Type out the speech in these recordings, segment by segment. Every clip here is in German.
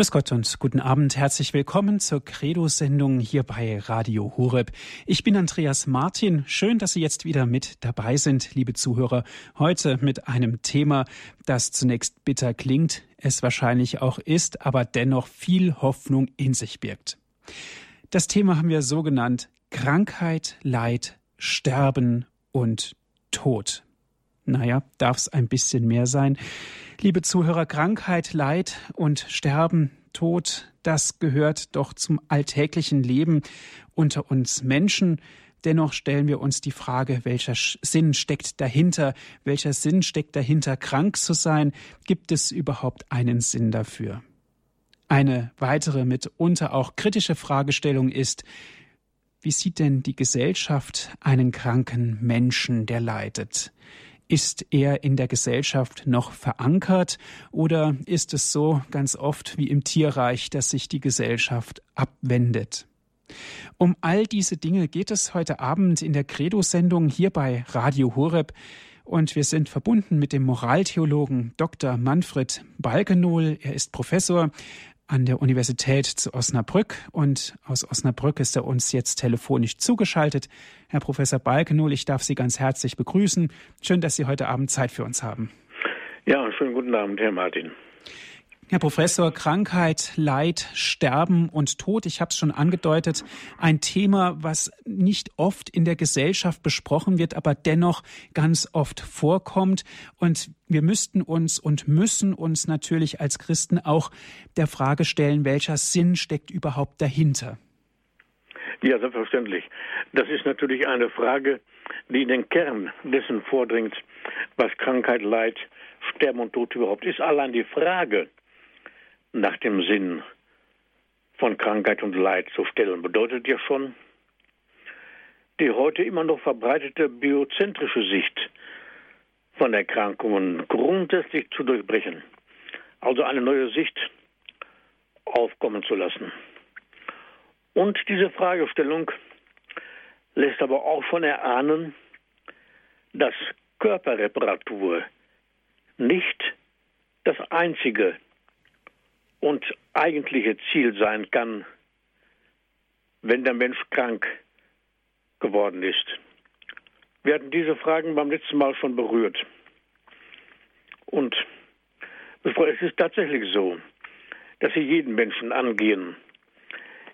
Grüß Gott und guten Abend. Herzlich willkommen zur Credo-Sendung hier bei Radio Horeb. Ich bin Andreas Martin. Schön, dass Sie jetzt wieder mit dabei sind, liebe Zuhörer. Heute mit einem Thema, das zunächst bitter klingt, es wahrscheinlich auch ist, aber dennoch viel Hoffnung in sich birgt. Das Thema haben wir so genannt Krankheit, Leid, Sterben und Tod. Naja, darf es ein bisschen mehr sein? Liebe Zuhörer, Krankheit, Leid und Sterben, Tod, das gehört doch zum alltäglichen Leben unter uns Menschen. Dennoch stellen wir uns die Frage, welcher Sinn steckt dahinter? Welcher Sinn steckt dahinter, krank zu sein? Gibt es überhaupt einen Sinn dafür? Eine weitere mitunter auch kritische Fragestellung ist, wie sieht denn die Gesellschaft einen kranken Menschen, der leidet? Ist er in der Gesellschaft noch verankert oder ist es so ganz oft wie im Tierreich, dass sich die Gesellschaft abwendet? Um all diese Dinge geht es heute Abend in der Credo-Sendung hier bei Radio Horeb. Und wir sind verbunden mit dem Moraltheologen Dr. Manfred Balkenohl. Er ist Professor an der Universität zu Osnabrück und aus Osnabrück ist er uns jetzt telefonisch zugeschaltet. Herr Professor Balkenohl, ich darf Sie ganz herzlich begrüßen. Schön, dass Sie heute Abend Zeit für uns haben. Ja, schönen guten Abend, Herr Martin. Herr Professor, Krankheit, Leid, Sterben und Tod, ich habe es schon angedeutet, ein Thema, was nicht oft in der Gesellschaft besprochen wird, aber dennoch ganz oft vorkommt. Und wir müssten uns und müssen uns natürlich als Christen auch der Frage stellen, welcher Sinn steckt überhaupt dahinter? Ja, selbstverständlich. Das ist natürlich eine Frage, die in den Kern dessen vordringt, was Krankheit, Leid, Sterben und Tod überhaupt ist. Allein die Frage, nach dem Sinn von Krankheit und Leid zu stellen, bedeutet ja schon, die heute immer noch verbreitete biozentrische Sicht von Erkrankungen grundsätzlich zu durchbrechen. Also eine neue Sicht aufkommen zu lassen. Und diese Fragestellung lässt aber auch schon erahnen, dass Körperreparatur nicht das einzige und eigentliche Ziel sein kann, wenn der Mensch krank geworden ist. Wir hatten diese Fragen beim letzten Mal schon berührt. Und es ist tatsächlich so, dass sie jeden Menschen angehen.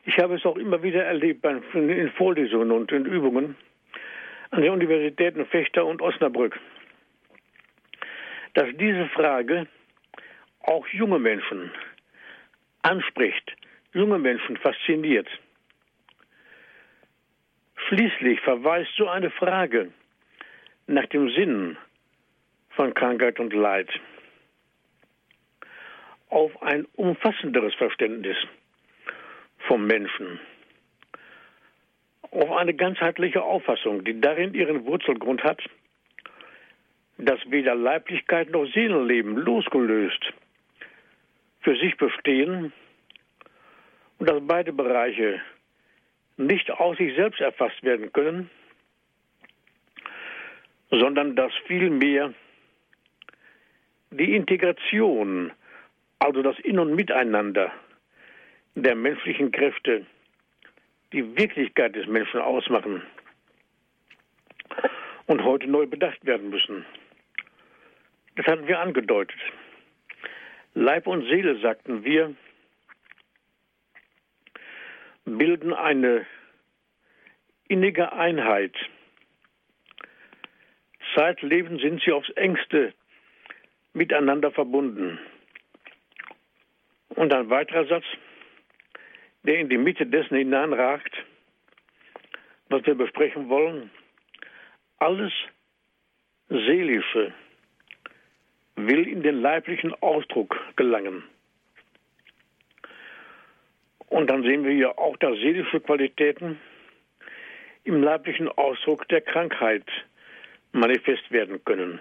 Ich habe es auch immer wieder erlebt in Vorlesungen und in Übungen an den Universitäten Fechter und Osnabrück, dass diese Frage auch junge Menschen anspricht, junge Menschen fasziniert. Schließlich verweist so eine Frage nach dem Sinn von Krankheit und Leid auf ein umfassenderes Verständnis vom Menschen, auf eine ganzheitliche Auffassung, die darin ihren Wurzelgrund hat, dass weder Leiblichkeit noch Seelenleben losgelöst für sich bestehen und dass beide Bereiche nicht aus sich selbst erfasst werden können, sondern dass vielmehr die Integration, also das In- und Miteinander der menschlichen Kräfte, die Wirklichkeit des Menschen ausmachen und heute neu bedacht werden müssen. Das hatten wir angedeutet. Leib und Seele, sagten wir, bilden eine innige Einheit. Zeitleben sind sie aufs engste miteinander verbunden. Und ein weiterer Satz, der in die Mitte dessen hineinragt, was wir besprechen wollen. Alles Seelische will in den leiblichen Ausdruck gelangen. Und dann sehen wir hier auch, dass seelische Qualitäten im leiblichen Ausdruck der Krankheit manifest werden können.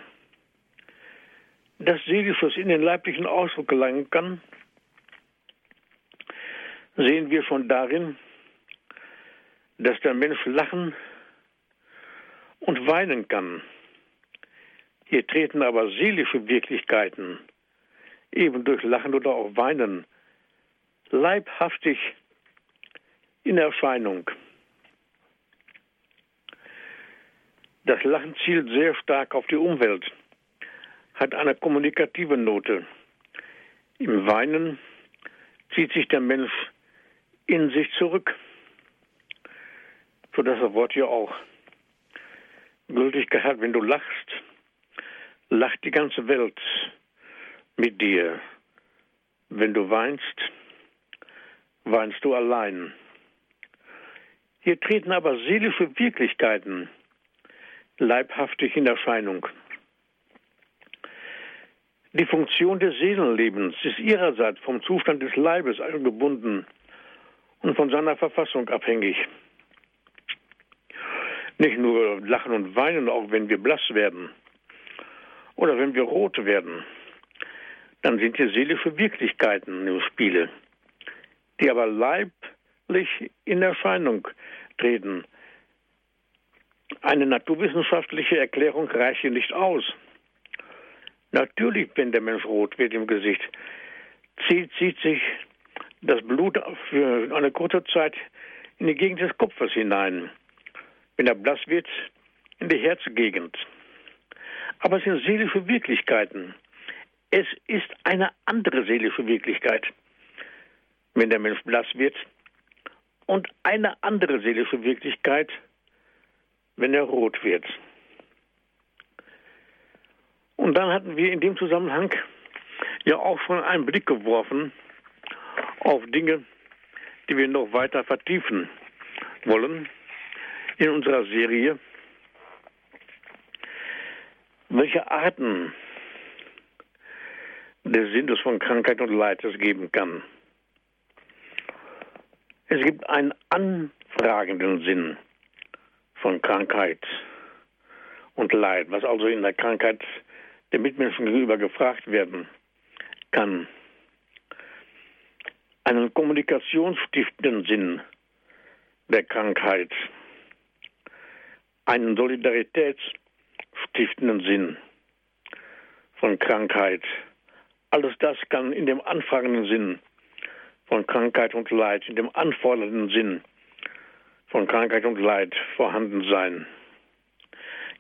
Dass Seelisches in den leiblichen Ausdruck gelangen kann, sehen wir schon darin, dass der Mensch lachen und weinen kann. Hier treten aber seelische Wirklichkeiten eben durch Lachen oder auch Weinen leibhaftig in Erscheinung. Das Lachen zielt sehr stark auf die Umwelt, hat eine kommunikative Note. Im Weinen zieht sich der Mensch in sich zurück, sodass das Wort hier auch Gültigkeit hat. Wenn du lachst, lacht die ganze Welt mit dir. Wenn du weinst, weinst du allein. Hier treten aber seelische Wirklichkeiten leibhaftig in Erscheinung. Die Funktion des Seelenlebens ist ihrerseits vom Zustand des Leibes gebunden und von seiner Verfassung abhängig. Nicht nur lachen und weinen, auch wenn wir blass werden oder wenn wir rot werden, dann sind hier seelische Wirklichkeiten im Spiele, die aber leiblich in Erscheinung treten. Eine naturwissenschaftliche Erklärung reicht hier nicht aus. Natürlich, wenn der Mensch rot wird im Gesicht, zieht, zieht sich das Blut für eine kurze Zeit in die Gegend des Kopfes hinein. Wenn er blass wird, in die Herzgegend. Aber es sind seelische Wirklichkeiten. Es ist eine andere seelische Wirklichkeit, wenn der Mensch blass wird. Und eine andere seelische Wirklichkeit, wenn er rot wird. Und dann hatten wir in dem Zusammenhang ja auch schon einen Blick geworfen auf Dinge, die wir noch weiter vertiefen wollen in unserer Serie. Welche Arten des Sinnes von Krankheit und Leid es geben kann. Es gibt einen anfragenden Sinn von Krankheit und Leid, was also in der Krankheit der Mitmenschen gegenüber gefragt werden kann. Einen kommunikationsstiftenden Sinn der Krankheit, einen solidaritätsstiftenden Sinn von Krankheit. Alles das kann in dem anfangenden Sinn von Krankheit und Leid, in dem anfordernden Sinn von Krankheit und Leid vorhanden sein.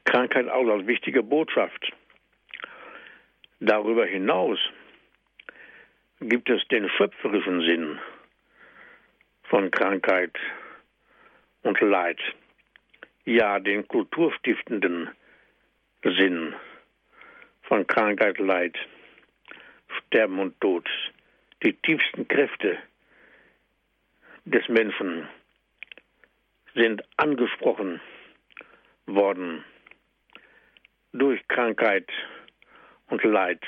Krankheit auch als wichtige Botschaft. Darüber hinaus gibt es den schöpferischen Sinn von Krankheit und Leid. Ja, den kulturstiftenden Sinn von Krankheit, Leid, Sterben und Tod. Die tiefsten Kräfte des Menschen sind angesprochen worden durch Krankheit und Leid.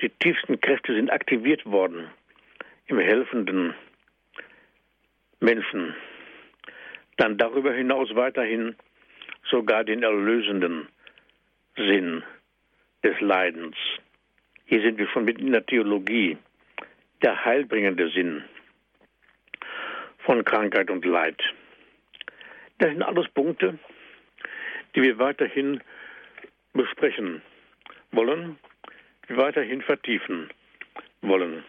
Die tiefsten Kräfte sind aktiviert worden im helfenden Menschen. Dann darüber hinaus weiterhin sogar den erlösenden Sinn des Leidens. Hier sind wir schon mitten in der Theologie. Der heilbringende Sinn von Krankheit und Leid. Das sind alles Punkte, die wir weiterhin besprechen wollen, weiterhin vertiefen wollen.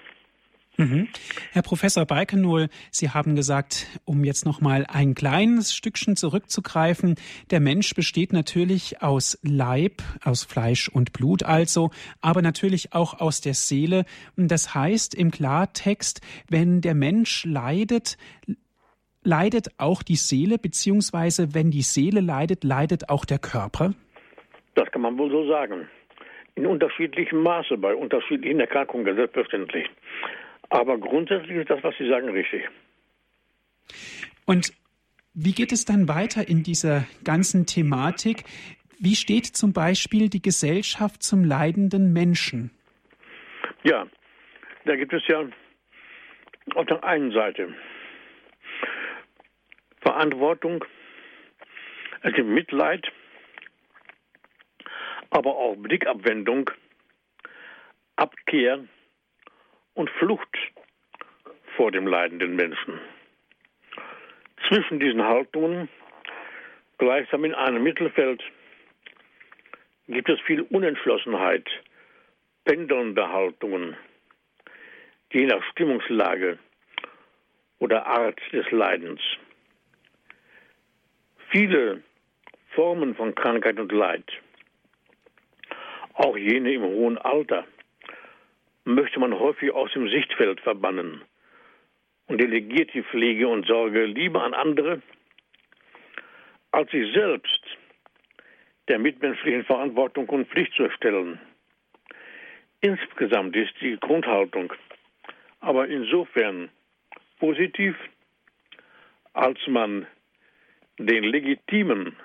Mhm. Herr Professor Balkenohl, Sie haben gesagt, um jetzt noch mal ein kleines Stückchen zurückzugreifen, der Mensch besteht natürlich aus Leib, aus Fleisch und Blut also, aber natürlich auch aus der Seele. Das heißt im Klartext, wenn der Mensch leidet, leidet auch die Seele, beziehungsweise wenn die Seele leidet, leidet auch der Körper? Das kann man wohl so sagen. In unterschiedlichem Maße, bei unterschiedlichen Erkrankungen, selbstverständlich. Aber grundsätzlich ist das, was Sie sagen, richtig. Und wie geht es dann weiter in dieser ganzen Thematik? Wie steht zum Beispiel die Gesellschaft zum leidenden Menschen? Ja, da gibt es ja auf der einen Seite Verantwortung, es gibt Mitleid, aber auch Blickabwendung, Abkehr und Flucht vor dem leidenden Menschen. Zwischen diesen Haltungen, gleichsam in einem Mittelfeld, gibt es viel Unentschlossenheit, pendelnde Haltungen, je nach Stimmungslage oder Art des Leidens. Viele Formen von Krankheit und Leid, auch jene im hohen Alter, möchte man häufig aus dem Sichtfeld verbannen und delegiert die Pflege und Sorge lieber an andere, als sich selbst der mitmenschlichen Verantwortung und Pflicht zu stellen. Insgesamt ist die Grundhaltung aber insofern positiv, als man den legitimen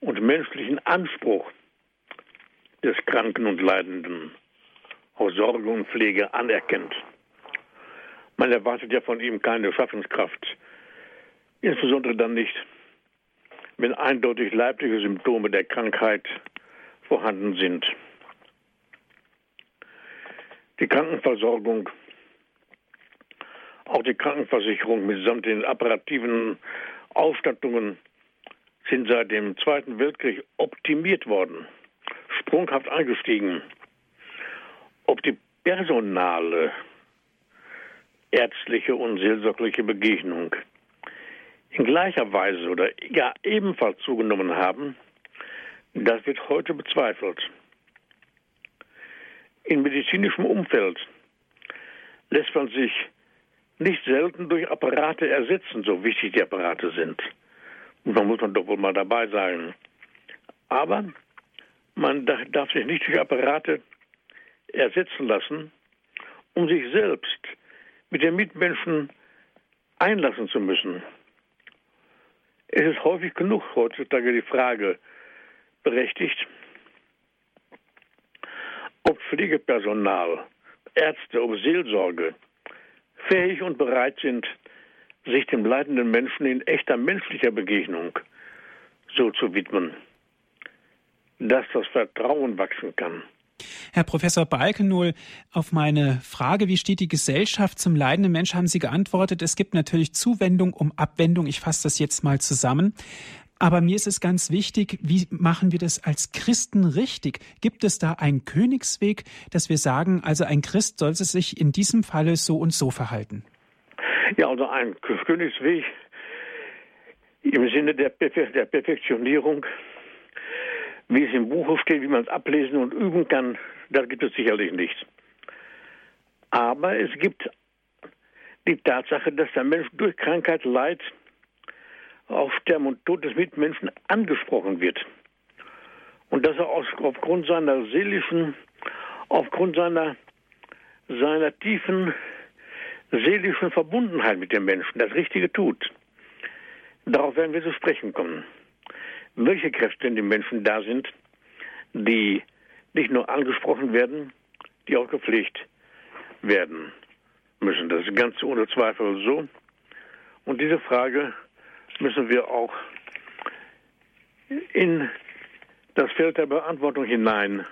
und menschlichen Anspruch des Kranken und Leidenden aus Sorge und Pflege anerkennt. Man erwartet ja von ihm keine Schaffenskraft, insbesondere dann nicht, wenn eindeutig leibliche Symptome der Krankheit vorhanden sind. Die Krankenversorgung, auch die Krankenversicherung mitsamt den apparativen Ausstattungen sind seit dem Zweiten Weltkrieg optimiert worden, sprunghaft angestiegen. Ob die personale, ärztliche und seelsorgliche Begegnung in gleicher Weise oder ja ebenfalls zugenommen haben, das wird heute bezweifelt. In medizinischem Umfeld lässt man sich nicht selten durch Apparate ersetzen, so wichtig die Apparate sind. Und da muss man doch wohl mal dabei sein. Aber man darf sich nicht durch Apparate ersetzen lassen, um sich selbst mit den Mitmenschen einlassen zu müssen. Es ist häufig genug heutzutage die Frage berechtigt, ob Pflegepersonal, Ärzte, ob Seelsorge fähig und bereit sind, sich dem leidenden Menschen in echter menschlicher Begegnung so zu widmen, dass das Vertrauen wachsen kann. Herr Professor Balkenohl, auf meine Frage, wie steht die Gesellschaft zum leidenden Mensch, haben Sie geantwortet, es gibt natürlich Zuwendung um Abwendung. Ich fasse das jetzt mal zusammen. Aber mir ist es ganz wichtig, wie machen wir das als Christen richtig? Gibt es da einen Königsweg, dass wir sagen, also ein Christ sollte sich in diesem Falle so und so verhalten? Ja, also ein Königsweg im Sinne der, der Perfektionierung, wie es im Buche steht, wie man es ablesen und üben kann, das gibt es sicherlich nicht. Aber es gibt die Tatsache, dass der Mensch durch Krankheit, Leid, auf Sterben und Tod des Mitmenschen angesprochen wird. Und dass er aufgrund seiner seelischen, aufgrund seiner, seiner tiefen seelischen Verbundenheit mit dem Menschen das Richtige tut. Darauf werden wir zu sprechen kommen. Welche Kräfte in den Menschen da sind, die nicht nur angesprochen werden, die auch gepflegt werden müssen. Das ist ganz ohne Zweifel so. Und diese Frage müssen wir auch in das Feld der Beantwortung hineinnehmen.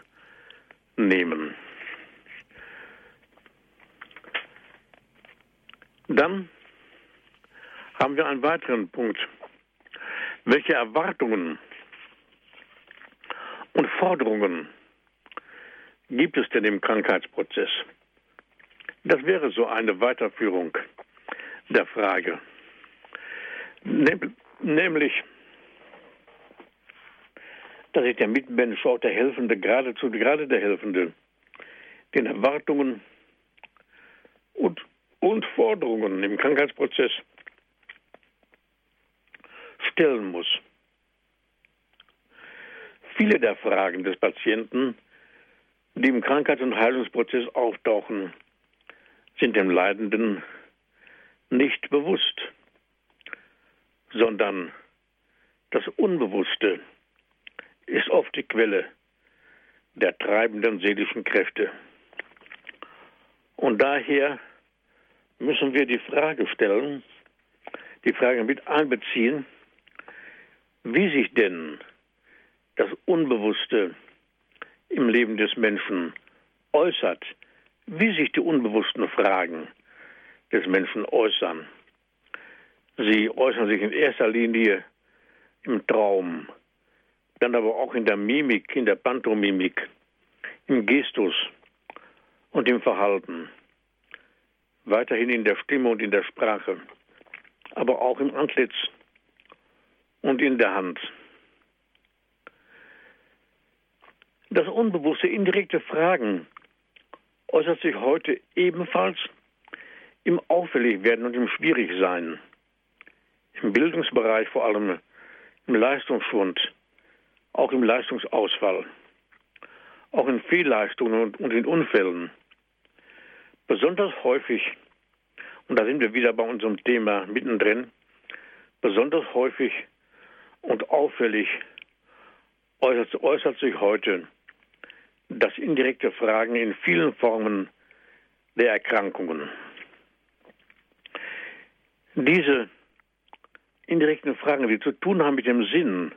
Dann haben wir einen weiteren Punkt. Welche Erwartungen und Forderungen gibt es denn im Krankheitsprozess? Das wäre so eine Weiterführung der Frage. Nämlich, dass sich der Mitmensch, auch der Helfende, geradezu gerade der Helfende, den Erwartungen und und Forderungen im Krankheitsprozess stellen muss. Viele der Fragen des Patienten, die im Krankheits- und Heilungsprozess auftauchen, sind dem Leidenden nicht bewusst, sondern das Unbewusste ist oft die Quelle der treibenden seelischen Kräfte. Und daher müssen wir die Frage stellen, die Frage mit einbeziehen, wie sich denn das Unbewusste im Leben des Menschen äußert, wie sich die unbewussten Fragen des Menschen äußern. Sie äußern sich in erster Linie im Traum, dann aber auch in der Mimik, in der Pantomimik, im Gestus und im Verhalten. weiterhin in der Stimme und in der Sprache, aber auch im Antlitz und in der Hand. Das unbewusste, indirekte Fragen äußert sich heute ebenfalls im Auffälligwerden und im Schwierigsein. Im Bildungsbereich vor allem, im Leistungsschwund, auch im Leistungsausfall, auch in Fehlleistungen und, in Unfällen. Besonders häufig, und da sind wir wieder bei unserem Thema mittendrin, besonders häufig und auffällig äußert, äußert sich heute das indirekte Fragen in vielen Formen der Erkrankungen. Diese indirekten Fragen, die zu tun haben mit dem Sinn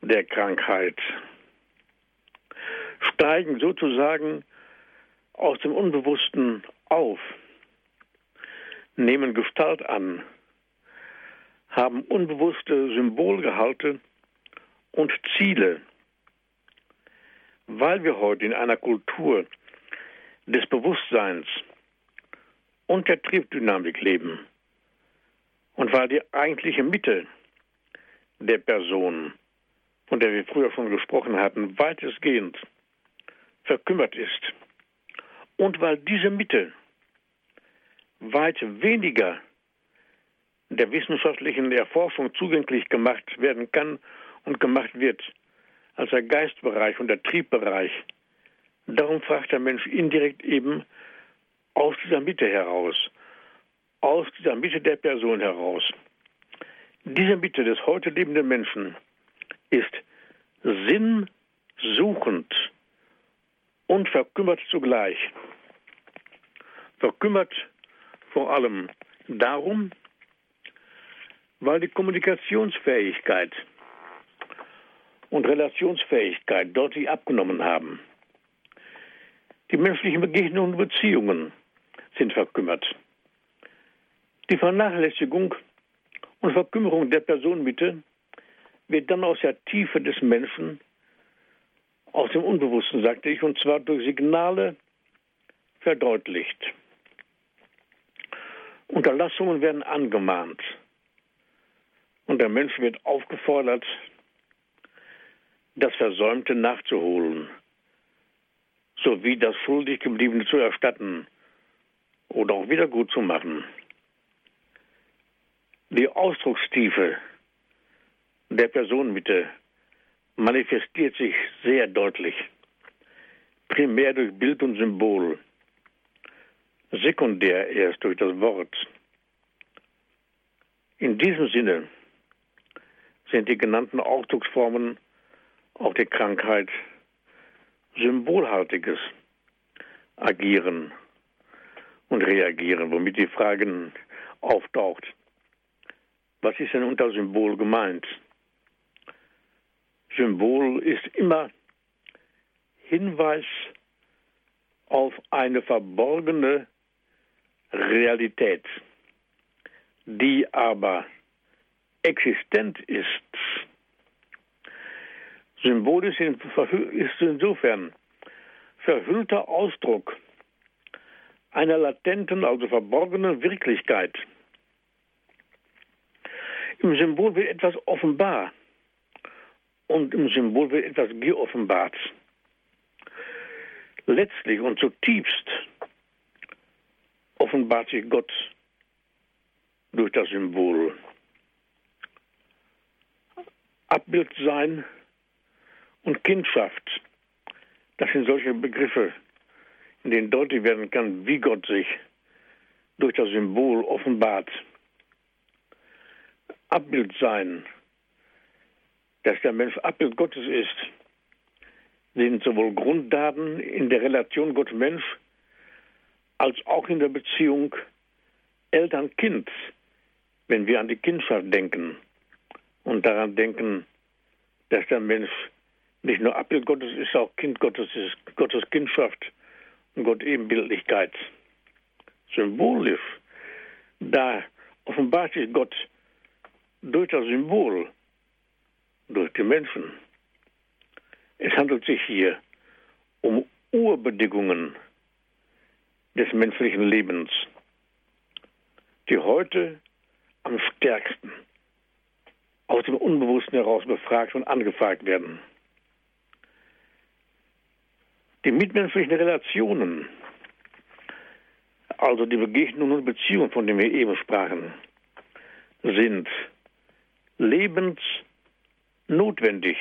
der Krankheit, steigen sozusagen aus dem Unbewussten auf, nehmen Gestalt an, haben unbewusste Symbolgehalte und Ziele, weil wir heute in einer Kultur des Bewusstseins und der Triebdynamik leben und weil die eigentliche Mitte der Person, von der wir früher schon gesprochen hatten, weitestgehend verkümmert ist und weil diese Mitte weit weniger der wissenschaftlichen Erforschung zugänglich gemacht werden kann und gemacht wird als der Geistbereich und der Triebbereich. Darum fragt der Mensch indirekt eben aus dieser Mitte heraus, aus dieser Mitte der Person heraus. Diese Mitte des heute lebenden Menschen ist sinnsuchend und verkümmert zugleich. Verkümmert vor allem darum, weil die Kommunikationsfähigkeit und Relationsfähigkeit deutlich abgenommen haben. Die menschlichen Begegnungen und Beziehungen sind verkümmert. Die Vernachlässigung und Verkümmerung der Personenmitte wird dann aus der Tiefe des Menschen, aus dem Unbewussten, sagte ich, und zwar durch Signale verdeutlicht. Unterlassungen werden angemahnt. Und der Mensch wird aufgefordert, das Versäumte nachzuholen, sowie das schuldig gebliebene zu erstatten oder auch wieder gut zu machen. Die Ausdruckstiefe der Personenmitte manifestiert sich sehr deutlich, primär durch Bild und Symbol sekundär erst durch das Wort. In diesem Sinne sind die genannten Ausdrucksformen auch der Krankheit symbolhaltiges Agieren und Reagieren, womit die Frage auftaucht, was ist denn unter Symbol gemeint? Symbol ist immer Hinweis auf eine verborgene Realität, die aber existent ist. Symbolisch ist insofern verhüllter Ausdruck einer latenten, also verborgenen Wirklichkeit. Im Symbol wird etwas offenbar und im Symbol wird etwas geoffenbart. Letztlich und zutiefst offenbart sich Gott durch das Symbol. Abbild sein und Kindschaft, das sind solche Begriffe, in denen deutlich werden kann, wie Gott sich durch das Symbol offenbart. Abbild sein, dass der Mensch Abbild Gottes ist, sind sowohl Grunddaten in der Relation Gott-Mensch als auch in der Beziehung Eltern-Kind, wenn wir an die Kindschaft denken und daran denken, dass der Mensch nicht nur Abbild Gottes ist, auch Kind Gottes ist, Gottes Kindschaft und Gott Ebenbildlichkeit. Symbolisch, da offenbart sich Gott durch das Symbol, durch die Menschen. Es handelt sich hier um Urbedingungen des menschlichen Lebens, die heute am stärksten aus dem Unbewussten heraus befragt und angefragt werden. Die mitmenschlichen Relationen, also die Begegnungen und Beziehungen, von denen wir eben sprachen, sind lebensnotwendig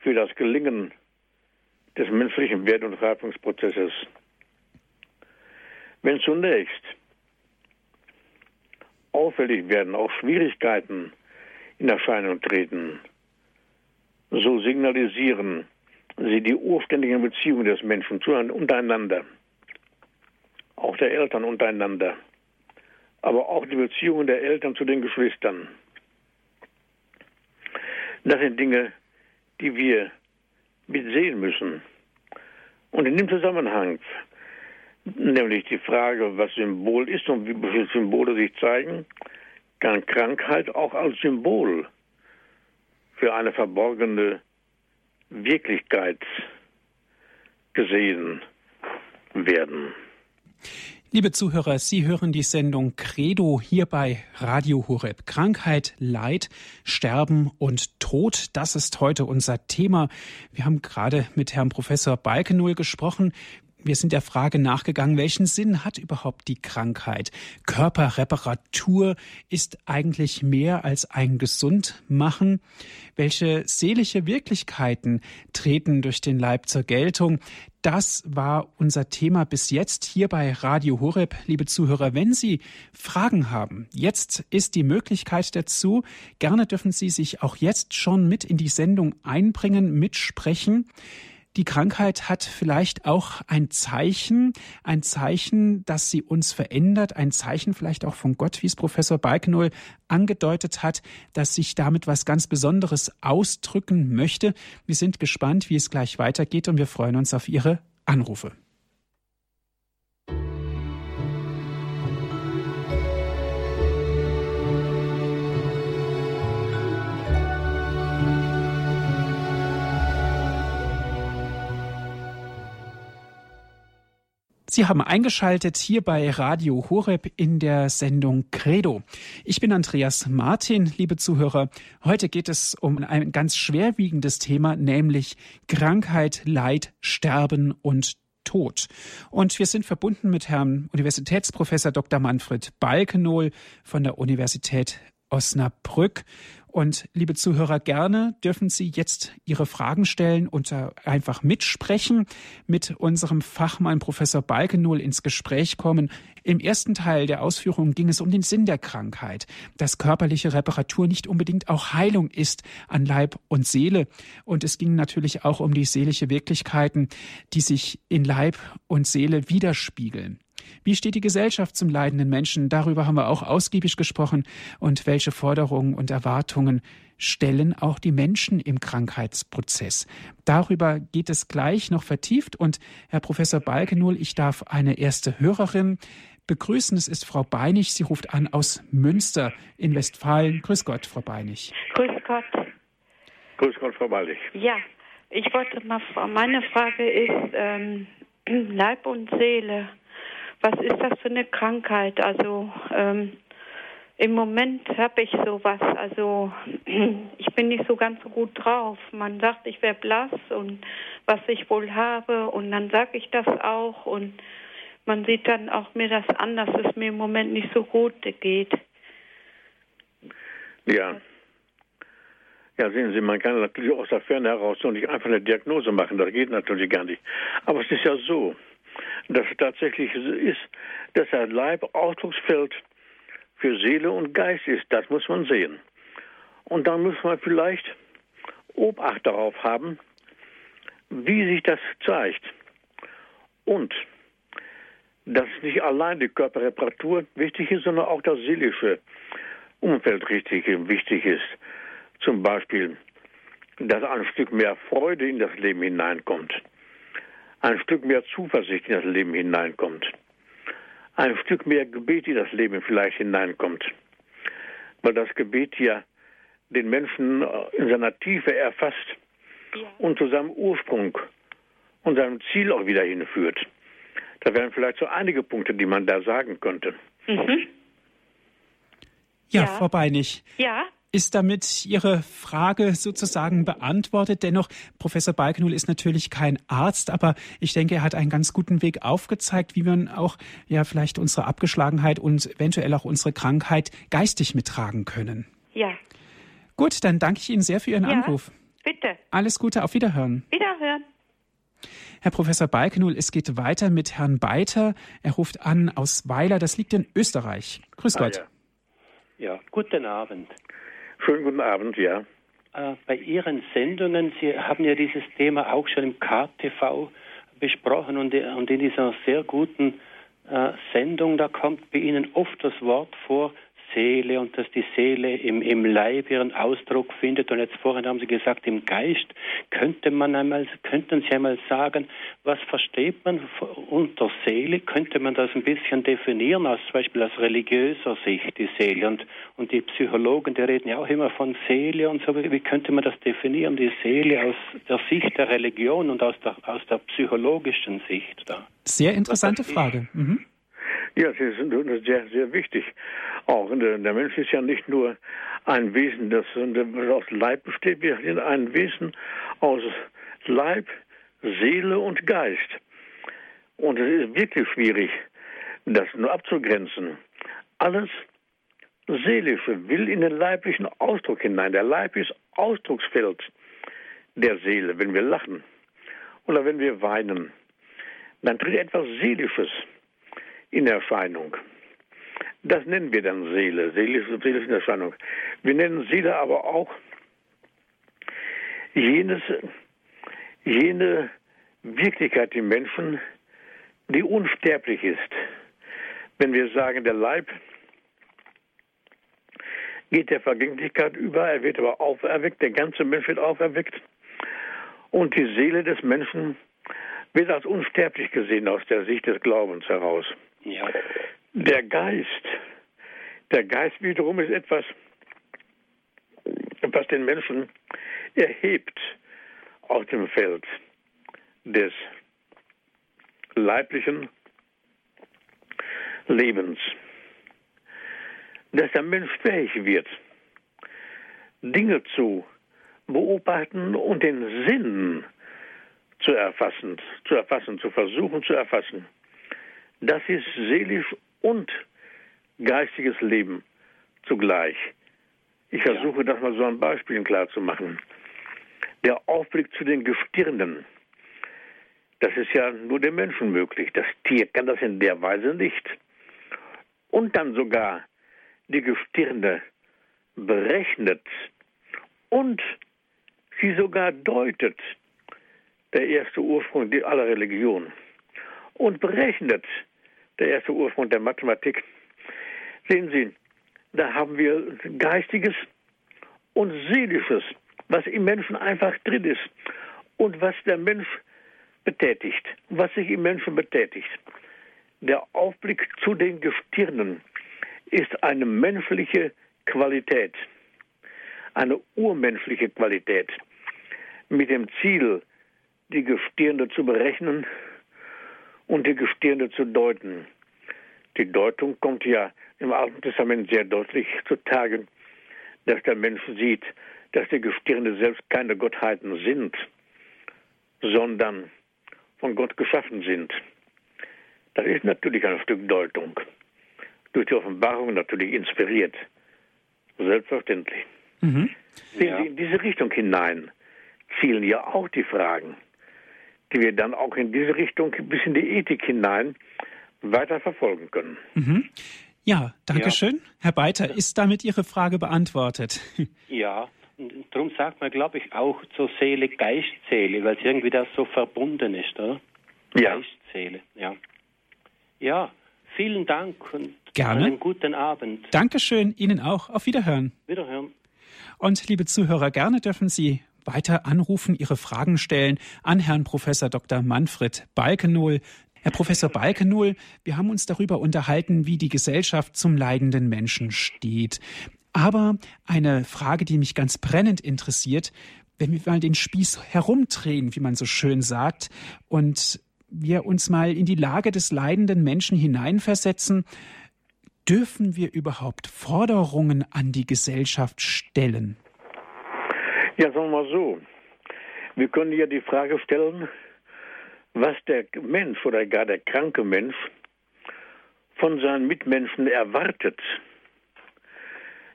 für das Gelingen des menschlichen Wert- und Reifungsprozesses. Wenn zunächst auffällig werden, auch Schwierigkeiten in Erscheinung treten, so signalisieren sie die urständigen Beziehungen des Menschen untereinander, auch der Eltern untereinander, aber auch die Beziehungen der Eltern zu den Geschwistern. Das sind Dinge, die wir mitsehen müssen. Und in dem Zusammenhang, nämlich die Frage, was Symbol ist und wie bestimmte Symbole sich zeigen, kann Krankheit auch als Symbol für eine verborgene Wirklichkeit gesehen werden. Liebe Zuhörer, Sie hören die Sendung Credo hier bei Radio Horeb. Krankheit, Leid, Sterben und Tod, das ist heute unser Thema. Wir haben gerade mit Herrn Professor Balkenull gesprochen. Wir sind der Frage nachgegangen, welchen Sinn hat überhaupt die Krankheit? Körperreparatur ist eigentlich mehr als ein Gesundmachen. Welche seelische Wirklichkeiten treten durch den Leib zur Geltung? Das war unser Thema bis jetzt hier bei Radio Horeb. Liebe Zuhörer, wenn Sie Fragen haben, jetzt ist die Möglichkeit dazu. Gerne dürfen Sie sich auch jetzt schon mit in die Sendung einbringen, mitsprechen. Die Krankheit hat vielleicht auch ein Zeichen, ein Zeichen, das sie uns verändert, ein Zeichen vielleicht auch von Gott, wie es Professor Balkenoll angedeutet hat, dass sich damit was ganz Besonderes ausdrücken möchte. Wir sind gespannt, wie es gleich weitergeht und wir freuen uns auf Ihre Anrufe. Sie haben eingeschaltet hier bei Radio Horeb in der Sendung Credo. Ich bin Andreas Martin, liebe Zuhörer. Heute geht es um ein ganz schwerwiegendes Thema, nämlich Krankheit, Leid, Sterben und Tod. Und wir sind verbunden mit Herrn Universitätsprofessor Dr. Manfred Balkenohl von der Universität Osnabrück. Und liebe Zuhörer, gerne dürfen Sie jetzt Ihre Fragen stellen und einfach mitsprechen, mit unserem Fachmann Professor Balkenohl ins Gespräch kommen. Im ersten Teil der Ausführungen ging es um den Sinn der Krankheit, dass körperliche Reparatur nicht unbedingt auch Heilung ist an Leib und Seele. Und es ging natürlich auch um die seelische Wirklichkeiten, die sich in Leib und Seele widerspiegeln. Wie steht die Gesellschaft zum leidenden Menschen? Darüber haben wir auch ausgiebig gesprochen. Und welche Forderungen und Erwartungen stellen auch die Menschen im Krankheitsprozess? Darüber geht es gleich noch vertieft. Und Herr Professor Balkenull, ich darf eine erste Hörerin begrüßen. Es ist Frau Beinig. Sie ruft an aus Münster in Westfalen. Grüß Gott, Frau Beinig. Grüß Gott. Grüß Gott, Frau Beinig. Ja, ich wollte mal, meine Frage ist ähm, Leib und Seele was ist das für eine Krankheit? Also ähm, im Moment habe ich sowas. Also ich bin nicht so ganz so gut drauf. Man sagt, ich wäre blass und was ich wohl habe und dann sage ich das auch und man sieht dann auch mir das an, dass es mir im Moment nicht so gut geht. Ja. Ja, sehen Sie, man kann natürlich aus der Ferne heraus noch nicht einfach eine Diagnose machen. Das geht natürlich gar nicht. Aber es ist ja so, dass es tatsächlich ist, dass der Leib Ausdrucksfeld für Seele und Geist ist. Das muss man sehen. Und dann muss man vielleicht Obacht darauf haben, wie sich das zeigt. Und dass nicht allein die Körperreparatur wichtig ist, sondern auch das seelische Umfeld richtig wichtig ist. Zum Beispiel, dass ein Stück mehr Freude in das Leben hineinkommt ein Stück mehr Zuversicht in das Leben hineinkommt, ein Stück mehr Gebet in das Leben vielleicht hineinkommt, weil das Gebet ja den Menschen in seiner Tiefe erfasst und zu seinem Ursprung und seinem Ziel auch wieder hinführt. Da wären vielleicht so einige Punkte, die man da sagen könnte. Mhm. Ja, ja. Frau Beinig. Ja. Ist damit Ihre Frage sozusagen beantwortet? Dennoch, Professor Balkenul ist natürlich kein Arzt, aber ich denke, er hat einen ganz guten Weg aufgezeigt, wie man auch ja vielleicht unsere Abgeschlagenheit und eventuell auch unsere Krankheit geistig mittragen können. Ja. Gut, dann danke ich Ihnen sehr für Ihren ja, Anruf. Bitte. Alles Gute, auf Wiederhören. Wiederhören. Herr Professor Balkenul, es geht weiter mit Herrn Beiter. Er ruft an aus Weiler, das liegt in Österreich. Grüß ah, Gott. Ja. ja, guten Abend. Schönen guten Abend, ja. Äh, bei Ihren Sendungen, Sie haben ja dieses Thema auch schon im KTV besprochen und, in dieser sehr guten äh, Sendung, da kommt bei Ihnen oft das Wort vor, Seele und dass die Seele im, im Leib ihren Ausdruck findet. Und jetzt vorhin haben Sie gesagt, im Geist. Könnte man einmal, könnten Sie einmal sagen, was versteht man unter Seele? Könnte man das ein bisschen definieren, aus, zum Beispiel aus religiöser Sicht, die Seele? Und, und die Psychologen, die reden ja auch immer von Seele und so. Wie könnte man das definieren, die Seele aus der Sicht der Religion und aus der, aus der psychologischen Sicht? Da? Sehr interessante Frage. Mhm. Ja, das ist sehr, sehr wichtig. Auch der Mensch ist ja nicht nur ein Wesen, das aus Leib besteht, wir sind ein Wesen aus Leib, Seele und Geist. Und es ist wirklich schwierig, das nur abzugrenzen. Alles Seelische will in den leiblichen Ausdruck hinein. Der Leib ist Ausdrucksfeld der Seele, wenn wir lachen oder wenn wir weinen. Dann tritt etwas Seelisches in Erscheinung. Das nennen wir dann Seele, seelische, seelische Erscheinung. Wir nennen Seele aber auch jenes, jene Wirklichkeit im Menschen, die unsterblich ist. Wenn wir sagen, der Leib geht der Vergänglichkeit über, er wird aber auferweckt, der ganze Mensch wird auferweckt und die Seele des Menschen wird als unsterblich gesehen aus der Sicht des Glaubens heraus. Ja. Der Geist, der Geist wiederum ist etwas, was den Menschen erhebt aus dem Feld des leiblichen Lebens. Dass der Mensch fähig wird, Dinge zu beobachten und den Sinn zu erfassen, zu erfassen, zu versuchen zu erfassen. Das ist seelisch und geistiges Leben zugleich. Ich versuche das mal so an Beispielen klarzumachen. Der Aufblick zu den Gestirnen, das ist ja nur dem Menschen möglich. Das Tier kann das in der Weise nicht. Und dann sogar die Gestirne berechnet und sie sogar deutet, der erste Ursprung aller Religion, und berechnet der erste Ursprung der Mathematik. Sehen Sie, da haben wir Geistiges und Seelisches, was im Menschen einfach drin ist und was der Mensch betätigt, was sich im Menschen betätigt. Der Aufblick zu den Gestirnen ist eine menschliche Qualität, eine urmenschliche Qualität, mit dem Ziel, die Gestirne zu berechnen und die Gestirne zu deuten. Die Deutung kommt ja im Alten Testament sehr deutlich zutage, dass der Mensch sieht, dass die Gestirne selbst keine Gottheiten sind, sondern von Gott geschaffen sind. Das ist natürlich ein Stück Deutung, durch die Offenbarung natürlich inspiriert. Selbstverständlich. Mhm. Ja. In diese Richtung hinein zielen ja auch die Fragen die wir dann auch in diese Richtung bis in die Ethik hinein weiter verfolgen können. Mhm. Ja, danke schön. Ja. Herr Beiter, ist damit Ihre Frage beantwortet? Ja, darum sagt man, glaube ich, auch zur Seele Geistseele, weil es irgendwie das so verbunden ist, oder? Ja. Geistseele, ja. Ja, vielen Dank und Gerne. einen guten Abend. Dankeschön, Ihnen auch. Auf Wiederhören. Wiederhören. Und liebe Zuhörer, gerne dürfen Sie weiter anrufen, Ihre Fragen stellen an Herrn Professor Dr. Manfred Balkenohl. Herr Professor Balkenohl, wir haben uns darüber unterhalten, wie die Gesellschaft zum leidenden Menschen steht. Aber eine Frage, die mich ganz brennend interessiert, wenn wir mal den Spieß herumdrehen, wie man so schön sagt, und wir uns mal in die Lage des leidenden Menschen hineinversetzen, dürfen wir überhaupt Forderungen an die Gesellschaft stellen? Ja, sagen wir mal so. Wir können ja die Frage stellen, was der Mensch oder gar der kranke Mensch von seinen Mitmenschen erwartet.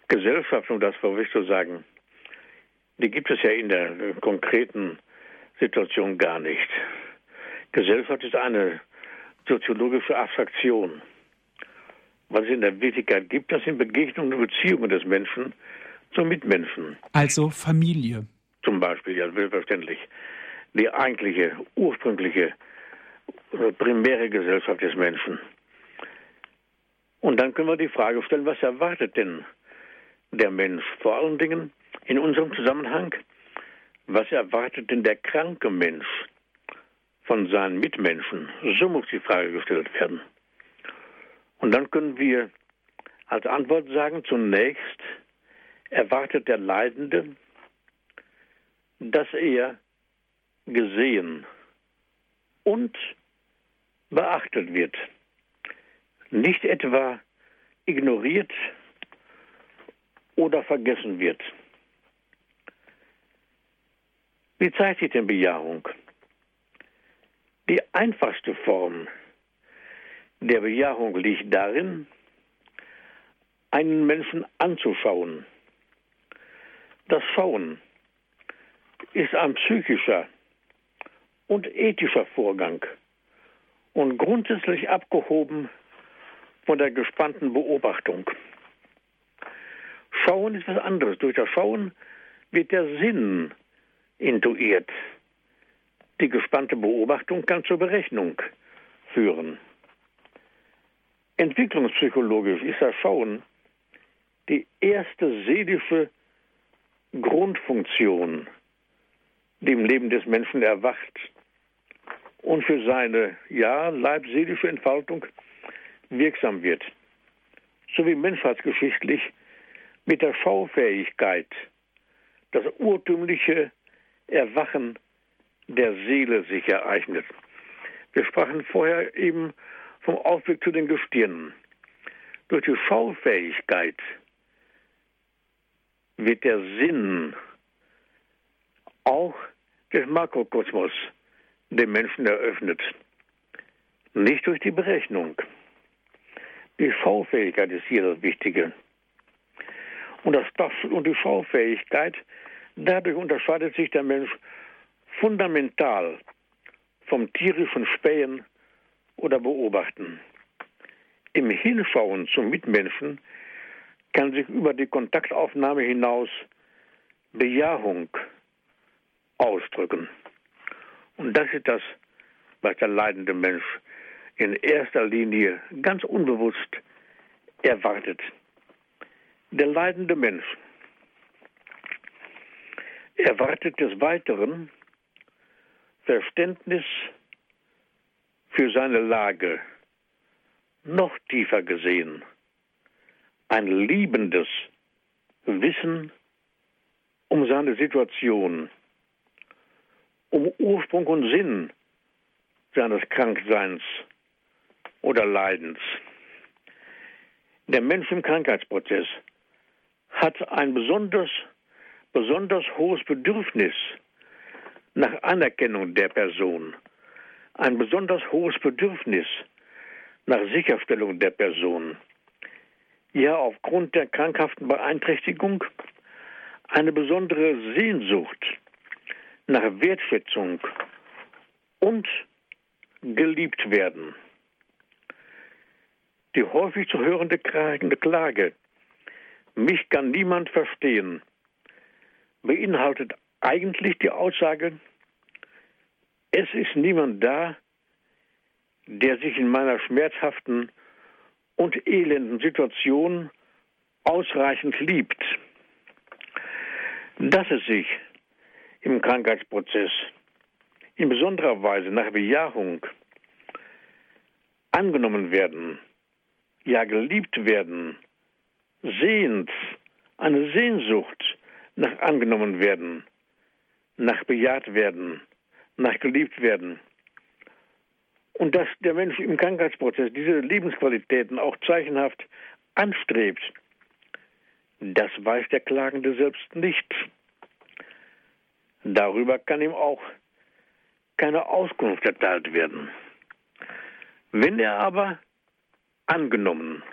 Gesellschaft, um das vorweg zu sagen, die gibt es ja in der konkreten Situation gar nicht. Gesellschaft ist eine soziologische Abstraktion. Was es in der Wirklichkeit gibt, das sind Begegnungen und Beziehungen des Menschen zum Mitmenschen. Also Familie. Zum Beispiel, ja, selbstverständlich. Die eigentliche, ursprüngliche, äh, primäre Gesellschaft des Menschen. Und dann können wir die Frage stellen, was erwartet denn der Mensch? Vor allen Dingen in unserem Zusammenhang, was erwartet denn der kranke Mensch von seinen Mitmenschen? So muss die Frage gestellt werden. Und dann können wir als Antwort sagen, zunächst erwartet der Leidende, dass er gesehen und beachtet wird. Nicht etwa ignoriert oder vergessen wird. Wie zeigt sich denn Bejahung? Die einfachste Form der Bejahung liegt darin, einen Menschen anzuschauen. Das Schauen ist ein psychischer und ethischer Vorgang und grundsätzlich abgehoben von der gespannten Beobachtung. Schauen ist was anderes. Durch das Schauen wird der Sinn intuiert. Die gespannte Beobachtung kann zur Berechnung führen. Entwicklungspsychologisch ist das Schauen die erste seelische Grundfunktion, die im Leben des Menschen erwacht und für seine, ja, leibseelische Entfaltung wirksam wird. So wie menschheitsgeschichtlich mit der Schaufähigkeit das urtümliche Erwachen der Seele sich ereignet. Wir sprachen vorher eben vom Aufblick zu den Gestirnen. Durch die Schaufähigkeit wird der Sinn auch des Makrokosmos dem Menschen eröffnet. Nicht durch die Berechnung. Die Schaufähigkeit ist hier das Wichtige. Und, das, und die Schaufähigkeit, dadurch unterscheidet sich der Mensch fundamental vom tierischen Spähen oder Beobachten. Im Hinschauen zum Mitmenschen kann sich über die Kontaktaufnahme hinaus Bejahung ausdrücken. Und das ist das, was der leidende Mensch in erster Linie ganz unbewusst erwartet. Der leidende Mensch erwartet des Weiteren Verständnis für seine Lage noch tiefer gesehen. Ein liebendes Wissen um seine Situation, um Ursprung und Sinn seines Krankseins oder Leidens. Der Mensch im Krankheitsprozess hat ein besonders, besonders hohes Bedürfnis nach Anerkennung der Person, ein besonders hohes Bedürfnis nach Sicherstellung der Person. Ja, aufgrund der krankhaften Beeinträchtigung eine besondere Sehnsucht nach Wertschätzung und geliebt werden. Die häufig zu hörende Klage, mich kann niemand verstehen, beinhaltet eigentlich die Aussage, es ist niemand da, der sich in meiner schmerzhaften und elenden Situation ausreichend liebt. Dass es sich im Krankheitsprozess in besonderer Weise nach Bejahung angenommen werden, ja geliebt werden, sehend, eine Sehnsucht nach angenommen werden, nach bejaht werden, nach geliebt werden. Und dass der Mensch im Krankheitsprozess diese Lebensqualitäten auch zeichenhaft anstrebt, das weiß der Klagende selbst nicht. Darüber kann ihm auch keine Auskunft erteilt werden. Wenn er aber angenommen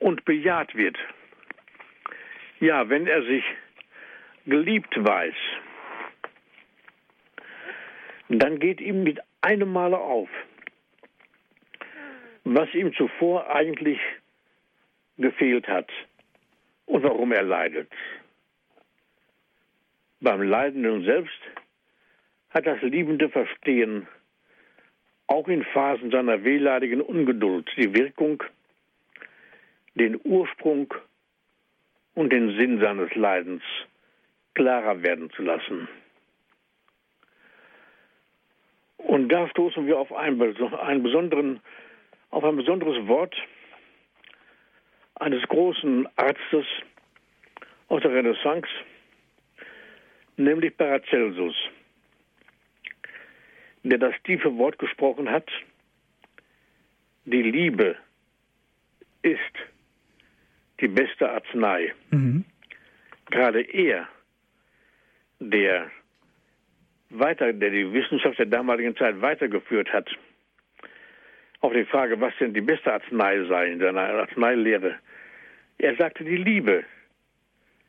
und bejaht wird, ja, wenn er sich geliebt weiß, dann geht ihm mit einem Male auf, was ihm zuvor eigentlich gefehlt hat und warum er leidet. Beim Leidenden selbst hat das liebende Verstehen auch in Phasen seiner wehleidigen Ungeduld die Wirkung, den Ursprung und den Sinn seines Leidens klarer werden zu lassen. Und da stoßen wir auf einen, einen besonderen, auf ein besonderes Wort eines großen Arztes aus der Renaissance, nämlich Paracelsus, der das tiefe Wort gesprochen hat, die Liebe ist die beste Arznei. Mhm. Gerade er, der weiter, der die Wissenschaft der damaligen Zeit weitergeführt hat, auf die Frage, was denn die beste Arznei sei in seiner Arzneilehre, er sagte, die Liebe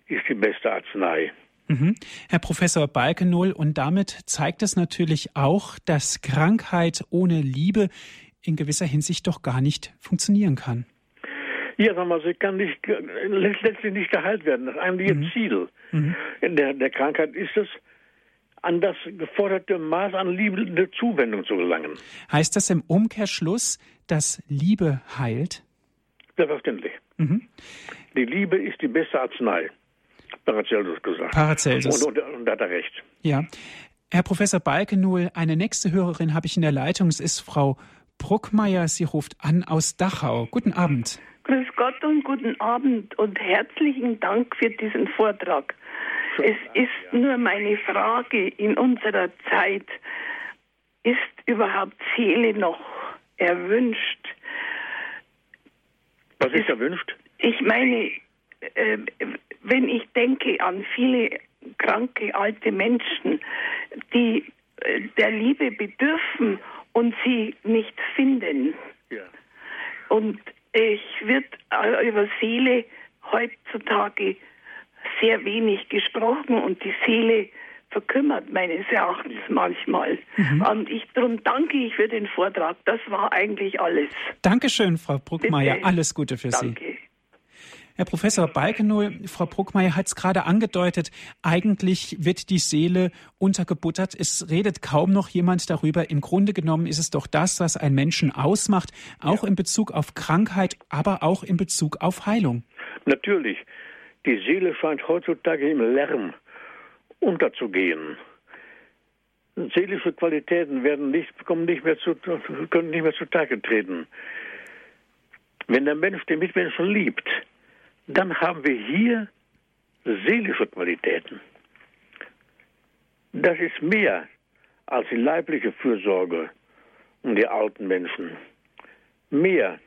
ist die beste Arznei. Mhm. Herr Professor Balkenohl, und damit zeigt es natürlich auch, dass Krankheit ohne Liebe in gewisser Hinsicht doch gar nicht funktionieren kann. Ja, sagen wir, sie kann nicht, letztlich nicht geheilt werden. Das eigentliche mhm. Ziel mhm. Der, der Krankheit ist es, an das geforderte Maß an liebende Zuwendung zu gelangen. Heißt das im Umkehrschluss, dass Liebe heilt? Selbstverständlich. Mhm. Die Liebe ist die beste Arznei. Paracelsus gesagt. Paracelsus. Und, und, und da hat er recht. Ja. Herr Professor Balkenuhl, eine nächste Hörerin habe ich in der Leitung. Es ist Frau Bruckmeier. Sie ruft an aus Dachau. Guten Abend. Grüß Gott und guten Abend und herzlichen Dank für diesen Vortrag. Es ist nur meine Frage in unserer Zeit, ist überhaupt Seele noch erwünscht? Was ist erwünscht? Ich meine, äh, wenn ich denke an viele kranke alte Menschen, die äh, der Liebe bedürfen und sie nicht finden. Ja. Und ich wird äh, über Seele heutzutage sehr wenig gesprochen und die Seele verkümmert meines Erachtens manchmal. Mhm. Und ich darum danke ich für den Vortrag. Das war eigentlich alles. Dankeschön, Frau Bruckmeier. Bitte. Alles Gute für danke. Sie. Herr Professor Balkenohl, Frau Bruckmeier hat es gerade angedeutet, eigentlich wird die Seele untergebuttert. Es redet kaum noch jemand darüber. Im Grunde genommen ist es doch das, was einen Menschen ausmacht, auch ja. in Bezug auf Krankheit, aber auch in Bezug auf Heilung. Natürlich. Die Seele scheint heutzutage im Lärm unterzugehen. Seelische Qualitäten werden nicht, kommen nicht mehr zu, können nicht mehr zutage treten. Wenn der Mensch den Mitmenschen liebt, dann haben wir hier seelische Qualitäten. Das ist mehr als die leibliche Fürsorge um die alten Menschen, mehr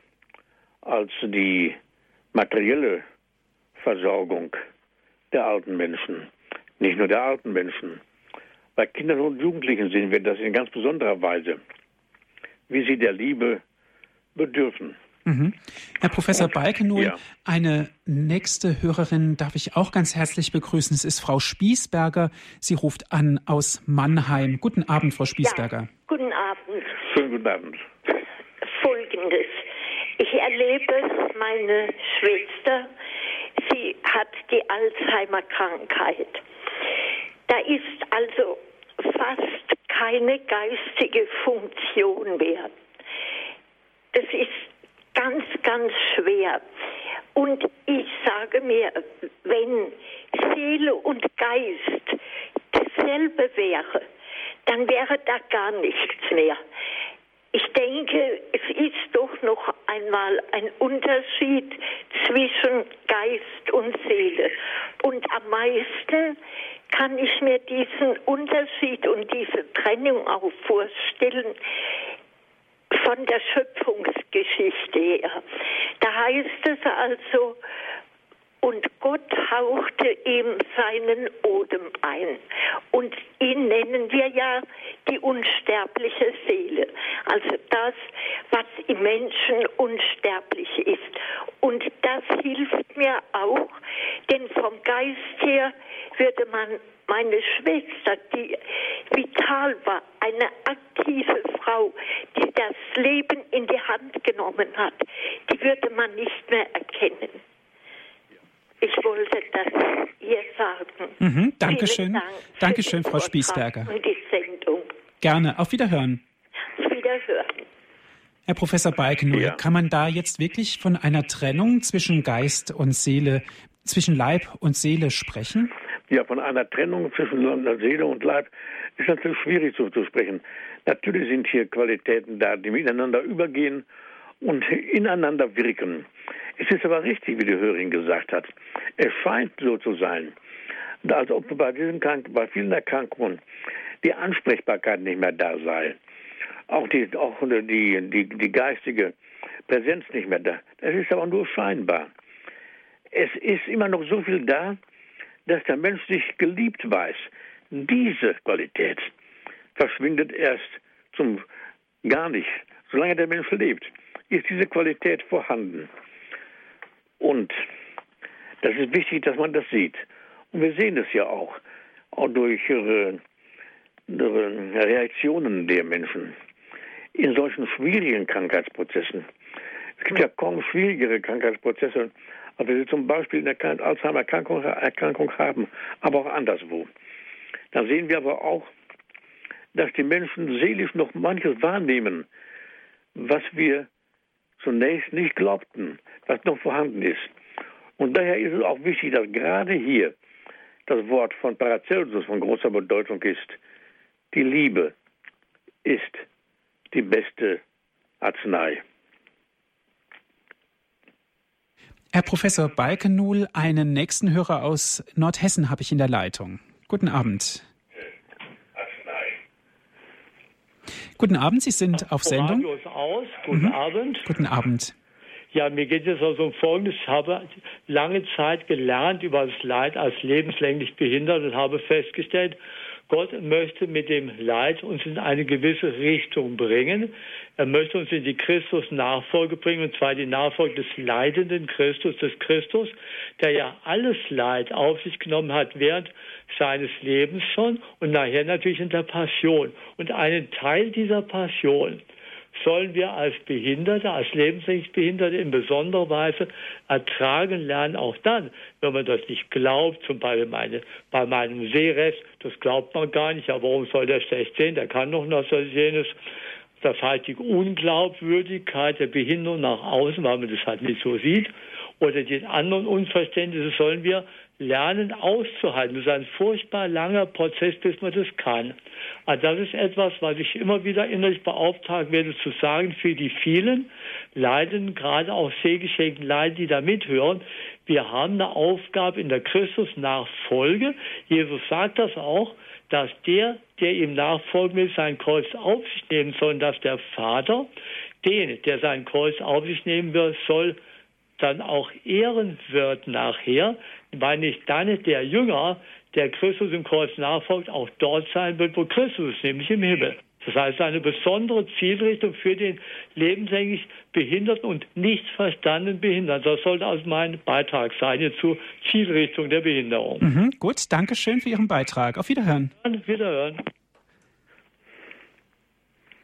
als die materielle Versorgung der alten Menschen, nicht nur der alten Menschen. Bei Kindern und Jugendlichen sehen wir das in ganz besonderer Weise, wie sie der Liebe bedürfen. Mhm. Herr Professor Balkenohl, ja. eine nächste Hörerin darf ich auch ganz herzlich begrüßen. Es ist Frau Spießberger. Sie ruft an aus Mannheim. Guten Abend, Frau Spießberger. Ja, guten Abend. Schönen guten Abend. Folgendes. Ich erlebe meine Schwester, die Alzheimer-Krankheit. Da ist also fast keine geistige Funktion mehr. Das ist ganz, ganz schwer. Und ich sage mir, wenn Seele und Geist dasselbe wäre, dann wäre da gar nichts mehr. Ich denke, es ist doch noch einmal ein Unterschied zwischen Geist und Seele. Und am meisten kann ich mir diesen Unterschied und diese Trennung auch vorstellen von der Schöpfungsgeschichte her. Da heißt es also, und Gott hauchte ihm seinen Odem ein. Und ihn nennen wir ja die unsterbliche Seele. Also das, was im Menschen unsterblich ist. Und das hilft mir auch, denn vom Geist her würde man meine Schwester, die vital war, eine aktive Frau, die das Leben in die Hand genommen hat, die würde man nicht mehr erkennen. Ich wollte das hier sagen. Mhm, Dankeschön. Dank Dankeschön, Frau Spießberger. Und die Sendung. Gerne. Auf Wiederhören. Auf Wiederhören. Herr Professor Balkenul, ja. kann man da jetzt wirklich von einer Trennung zwischen Geist und Seele, zwischen Leib und Seele sprechen? Ja, von einer Trennung zwischen Seele und Leib ist natürlich schwierig zu, zu sprechen. Natürlich sind hier Qualitäten da, die miteinander übergehen und ineinander wirken. Es ist aber richtig, wie die Hörerin gesagt hat. Es scheint so zu sein, als ob bei, diesen bei vielen Erkrankungen die Ansprechbarkeit nicht mehr da sei. Auch die, auch die, die, die geistige Präsenz nicht mehr da. Das ist aber nur scheinbar. Es ist immer noch so viel da, dass der Mensch sich geliebt weiß. Diese Qualität verschwindet erst zum gar nicht. Solange der Mensch lebt, ist diese Qualität vorhanden. Und das ist wichtig, dass man das sieht. Und wir sehen das ja auch, auch durch ihre, ihre Reaktionen der Menschen in solchen schwierigen Krankheitsprozessen. Es gibt ja kaum schwierigere Krankheitsprozesse, als wir sie zum Beispiel in der Alzheimer-Erkrankung Erkrankung haben, aber auch anderswo. Da sehen wir aber auch, dass die Menschen seelisch noch manches wahrnehmen, was wir zunächst nicht glaubten, was noch vorhanden ist. Und daher ist es auch wichtig, dass gerade hier das Wort von Paracelsus von großer Bedeutung ist. Die Liebe ist die beste Arznei. Herr Professor Balkenul, einen nächsten Hörer aus Nordhessen habe ich in der Leitung. Guten Abend. Guten Abend, Sie sind auf Sendung. Guten mhm. Abend. Guten Abend. Ja, mir geht es also um Folgendes. Ich habe lange Zeit gelernt über das Leid als lebenslänglich behindert und habe festgestellt, Gott möchte mit dem Leid uns in eine gewisse Richtung bringen. Er möchte uns in die Christus-Nachfolge bringen, und zwar die Nachfolge des leidenden Christus, des Christus, der ja alles Leid auf sich genommen hat während seines Lebens schon und nachher natürlich in der Passion. Und einen Teil dieser Passion, sollen wir als Behinderte, als lebenslänglich Behinderte in besonderer Weise ertragen lernen, auch dann, wenn man das nicht glaubt, zum Beispiel meine, bei meinem Sehrest, das glaubt man gar nicht, ja, warum soll der schlecht sehen, der kann doch noch so jenes. Das heißt, die Unglaubwürdigkeit der Behinderung nach außen, weil man das halt nicht so sieht, oder die anderen Unverständnisse sollen wir lernen auszuhalten. Das ist ein furchtbar langer Prozess, bis man das kann. Also das ist etwas, was ich immer wieder innerlich beauftragen werde zu sagen für die vielen Leiden, gerade auch sehgeschenkten Leiden, die da mithören. Wir haben eine Aufgabe in der Christus-Nachfolge. Jesus sagt das auch, dass der, der ihm nachfolgen will, sein Kreuz auf sich nehmen soll, und dass der Vater den, der sein Kreuz auf sich nehmen will, soll dann auch ehren wird nachher, weil nicht dann der Jünger, der Christus im Kreuz nachfolgt, auch dort sein wird, wo Christus ist, nämlich im Himmel. Das heißt, eine besondere Zielrichtung für den lebenslänglich Behinderten und nicht verstandenen Behinderten. Das sollte also mein Beitrag sein zur Zielrichtung der Behinderung. Mhm, gut, danke schön für Ihren Beitrag. Auf Wiederhören. Auf Wiederhören.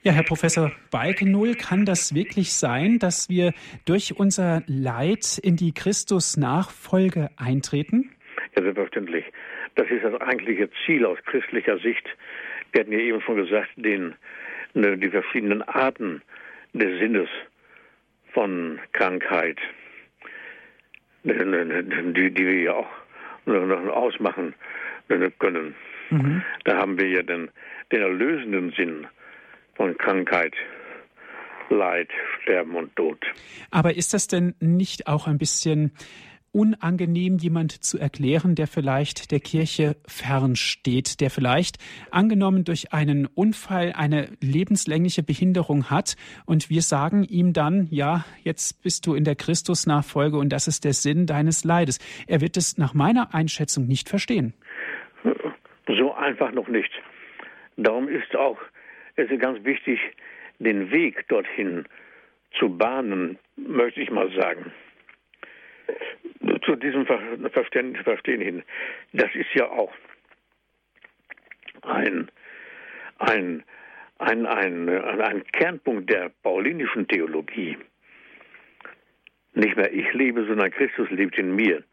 Ja, Herr Professor Balkenull, kann das wirklich sein, dass wir durch unser Leid in die Christus-Nachfolge eintreten? Ja, selbstverständlich. Das ist das eigentliche Ziel aus christlicher Sicht. Wir hatten ja eben schon gesagt, den, ne, die verschiedenen Arten des Sinnes von Krankheit, ne, ne, die, die wir ja auch ausmachen können. Mhm. Da haben wir ja den, den erlösenden Sinn von Krankheit, Leid, Sterben und Tod. Aber ist das denn nicht auch ein bisschen unangenehm, jemand zu erklären, der vielleicht der Kirche fernsteht, der vielleicht angenommen durch einen Unfall eine lebenslängliche Behinderung hat und wir sagen ihm dann, ja, jetzt bist du in der Christusnachfolge und das ist der Sinn deines Leides. Er wird es nach meiner Einschätzung nicht verstehen. So einfach noch nicht. Darum ist auch es ist ganz wichtig, den Weg dorthin zu bahnen, möchte ich mal sagen. Zu diesem Verstehen, Verstehen hin. Das ist ja auch ein, ein, ein, ein, ein Kernpunkt der paulinischen Theologie. Nicht mehr ich lebe, sondern Christus lebt in mir.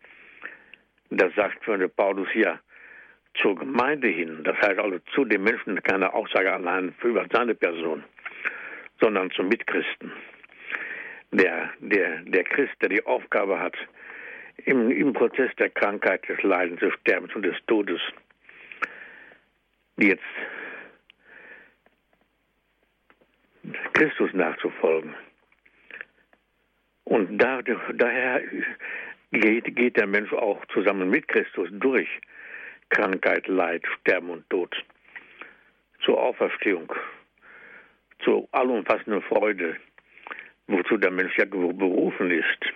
Das sagt für Paulus ja zur Gemeinde hin. Das heißt also zu den Menschen keine Aussage allein über seine Person, sondern zum Mitchristen. Der, der, der Christ, der die Aufgabe hat, im, im Prozess der Krankheit, des Leidens, des Sterbens und des Todes, jetzt Christus nachzufolgen. Und da, daher geht, geht der Mensch auch zusammen mit Christus durch Krankheit, Leid, Sterben und Tod zur Auferstehung, zur allumfassenden Freude, wozu der Mensch ja berufen ist.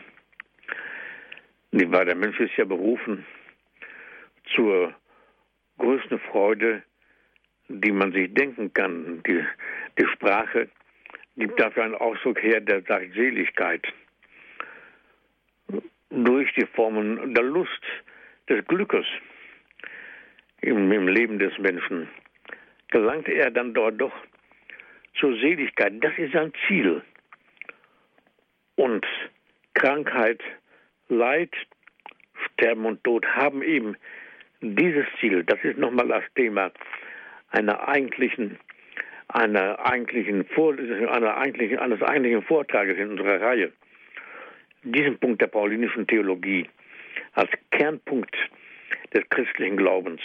Der Mensch ist ja berufen zur größten Freude, die man sich denken kann. Die, die Sprache gibt dafür einen Ausdruck her, der sagt Seligkeit. Durch die Formen der Lust, des Glückes im, im Leben des Menschen gelangte er dann dort doch zur Seligkeit. Das ist sein Ziel. Und Krankheit, Leid, Sterben und Tod haben eben dieses Ziel. Das ist nochmal das Thema einer eigentlichen, einer eigentlichen, einer eigentlichen, eines eigentlichen Vortrages in unserer Reihe. Diesen Punkt der paulinischen Theologie als Kernpunkt des christlichen Glaubens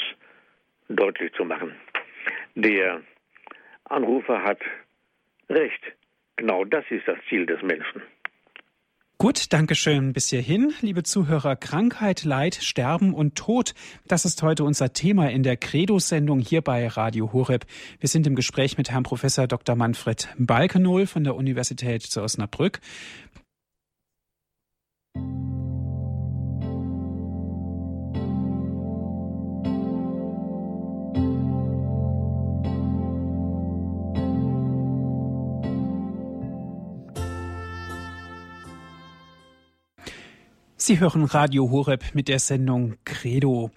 deutlich zu machen. Der Anrufer hat recht. Genau das ist das Ziel des Menschen. Gut, danke schön bis hierhin, liebe Zuhörer. Krankheit, Leid, Sterben und Tod, das ist heute unser Thema in der Credo-Sendung hier bei Radio Horeb. Wir sind im Gespräch mit Herrn Professor Dr. Manfred Balkenohl von der Universität zu Osnabrück. Sie hören Radio Horeb mit der Sendung Credo.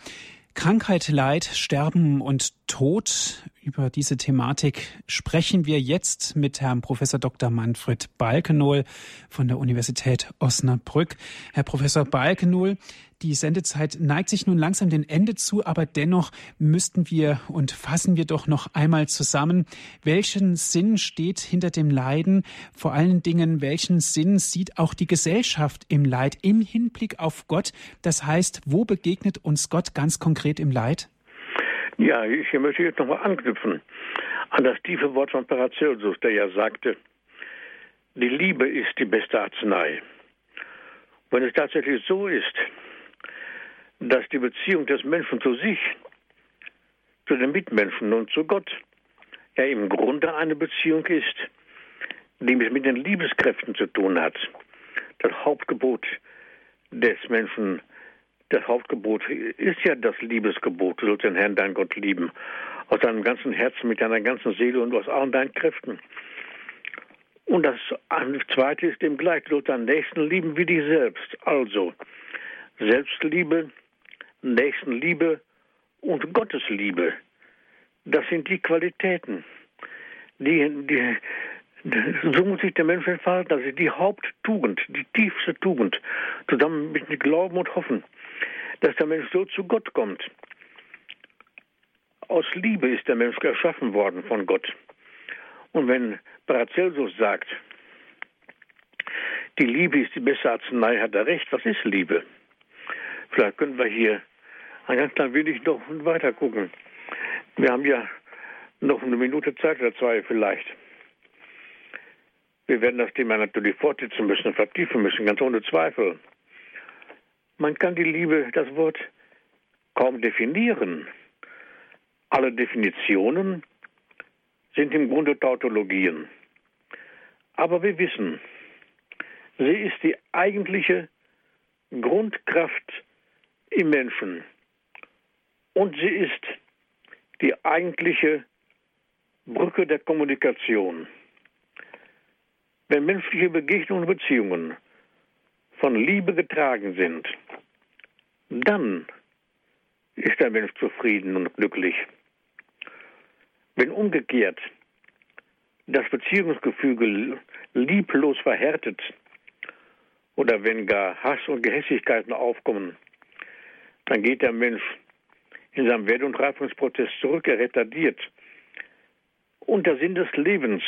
Krankheit, Leid, Sterben und Tod. Über diese Thematik sprechen wir jetzt mit Herrn Professor Dr. Manfred Balkenohl von der Universität Osnabrück. Herr Professor Balkenohl, die Sendezeit neigt sich nun langsam dem Ende zu, aber dennoch müssten wir und fassen wir doch noch einmal zusammen, welchen Sinn steht hinter dem Leiden? Vor allen Dingen, welchen Sinn sieht auch die Gesellschaft im Leid im Hinblick auf Gott? Das heißt, wo begegnet uns Gott ganz konkret im Leid? Ja, ich möchte jetzt nochmal anknüpfen an das tiefe Wort von Paracelsus, der ja sagte, die Liebe ist die beste Arznei. Wenn es tatsächlich so ist, dass die Beziehung des Menschen zu sich, zu den Mitmenschen und zu Gott ja im Grunde eine Beziehung ist, die mit den Liebeskräften zu tun hat. Das Hauptgebot des Menschen, das Hauptgebot ist ja das Liebesgebot. Du sollst den Herrn, dein Gott, lieben. Aus deinem ganzen Herzen, mit deiner ganzen Seele und aus allen deinen Kräften. Und das zweite ist dem gleich. Du sollst deinen Nächsten lieben wie dich selbst. Also, Selbstliebe Nächstenliebe und Gottesliebe. Das sind die Qualitäten, die, die, so muss sich der Mensch entfalten. Das ist die Haupttugend, die tiefste Tugend, zusammen mit Glauben und Hoffen, dass der Mensch so zu Gott kommt. Aus Liebe ist der Mensch erschaffen worden von Gott. Und wenn Paracelsus sagt, die Liebe ist die beste Arznei, hat er recht. Was ist Liebe? Vielleicht können wir hier ein ganz klein wenig noch weiter gucken. Wir haben ja noch eine Minute Zeit oder zwei vielleicht. Wir werden das Thema natürlich fortsetzen müssen, vertiefen müssen, ganz ohne Zweifel. Man kann die Liebe, das Wort, kaum definieren. Alle Definitionen sind im Grunde Tautologien. Aber wir wissen, sie ist die eigentliche Grundkraft im Menschen. Und sie ist die eigentliche Brücke der Kommunikation. Wenn menschliche Begegnungen und Beziehungen von Liebe getragen sind, dann ist der Mensch zufrieden und glücklich. Wenn umgekehrt das Beziehungsgefüge lieblos verhärtet oder wenn gar Hass und Gehässigkeiten aufkommen, dann geht der Mensch in seinem Wert- und Reifungsprozess zurück, er retardiert. Und der Sinn des Lebens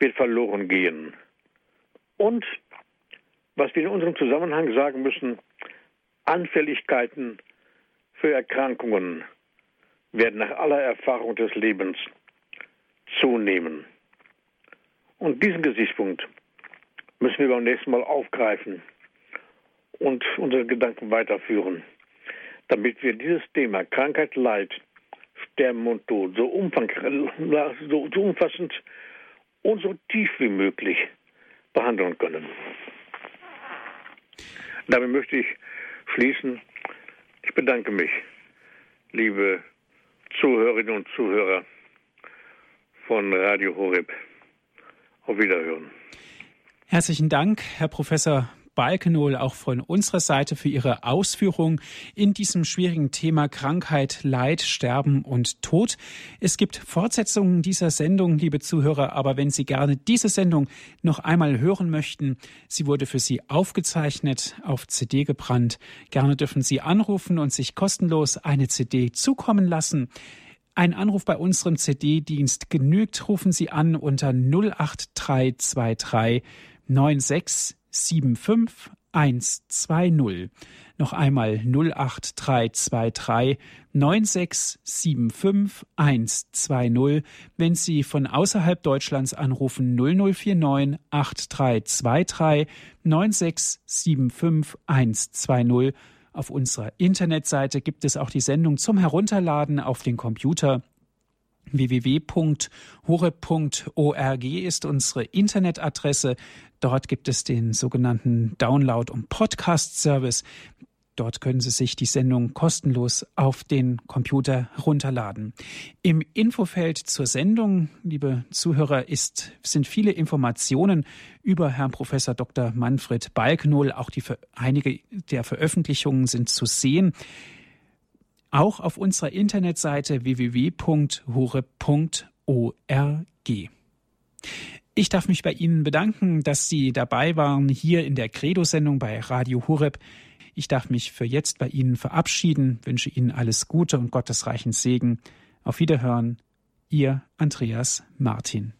wird verloren gehen. Und, was wir in unserem Zusammenhang sagen müssen, Anfälligkeiten für Erkrankungen werden nach aller Erfahrung des Lebens zunehmen. Und diesen Gesichtspunkt müssen wir beim nächsten Mal aufgreifen und unsere Gedanken weiterführen, damit wir dieses Thema Krankheit, Leid, Sterben und Tod so, so, so umfassend und so tief wie möglich behandeln können. Damit möchte ich schließen. Ich bedanke mich, liebe Zuhörerinnen und Zuhörer von Radio Horeb. Auf Wiederhören. Herzlichen Dank, Herr Professor Balkenohl, auch von unserer Seite für Ihre Ausführung in diesem schwierigen Thema Krankheit, Leid, Sterben und Tod. Es gibt Fortsetzungen dieser Sendung, liebe Zuhörer, aber wenn Sie gerne diese Sendung noch einmal hören möchten, sie wurde für Sie aufgezeichnet, auf CD gebrannt. Gerne dürfen Sie anrufen und sich kostenlos eine CD zukommen lassen. Ein Anruf bei unserem CD-Dienst genügt. Rufen Sie an unter 08323 9675 120. Noch einmal 08323 9675 120. Wenn Sie von außerhalb Deutschlands anrufen 0049 8323 9675 120 auf unserer Internetseite gibt es auch die Sendung zum Herunterladen auf den Computer. www.hore.org ist unsere Internetadresse. Dort gibt es den sogenannten Download- und Podcast-Service. Dort können Sie sich die Sendung kostenlos auf den Computer runterladen. Im Infofeld zur Sendung, liebe Zuhörer, ist, sind viele Informationen über Herrn Professor Dr. Manfred Balknohl. Auch die, einige der Veröffentlichungen sind zu sehen. Auch auf unserer Internetseite www.hure.org. Ich darf mich bei Ihnen bedanken, dass Sie dabei waren hier in der Credo-Sendung bei Radio Horeb. Ich darf mich für jetzt bei Ihnen verabschieden, wünsche Ihnen alles Gute und Gottes reichen Segen. Auf Wiederhören, Ihr Andreas Martin.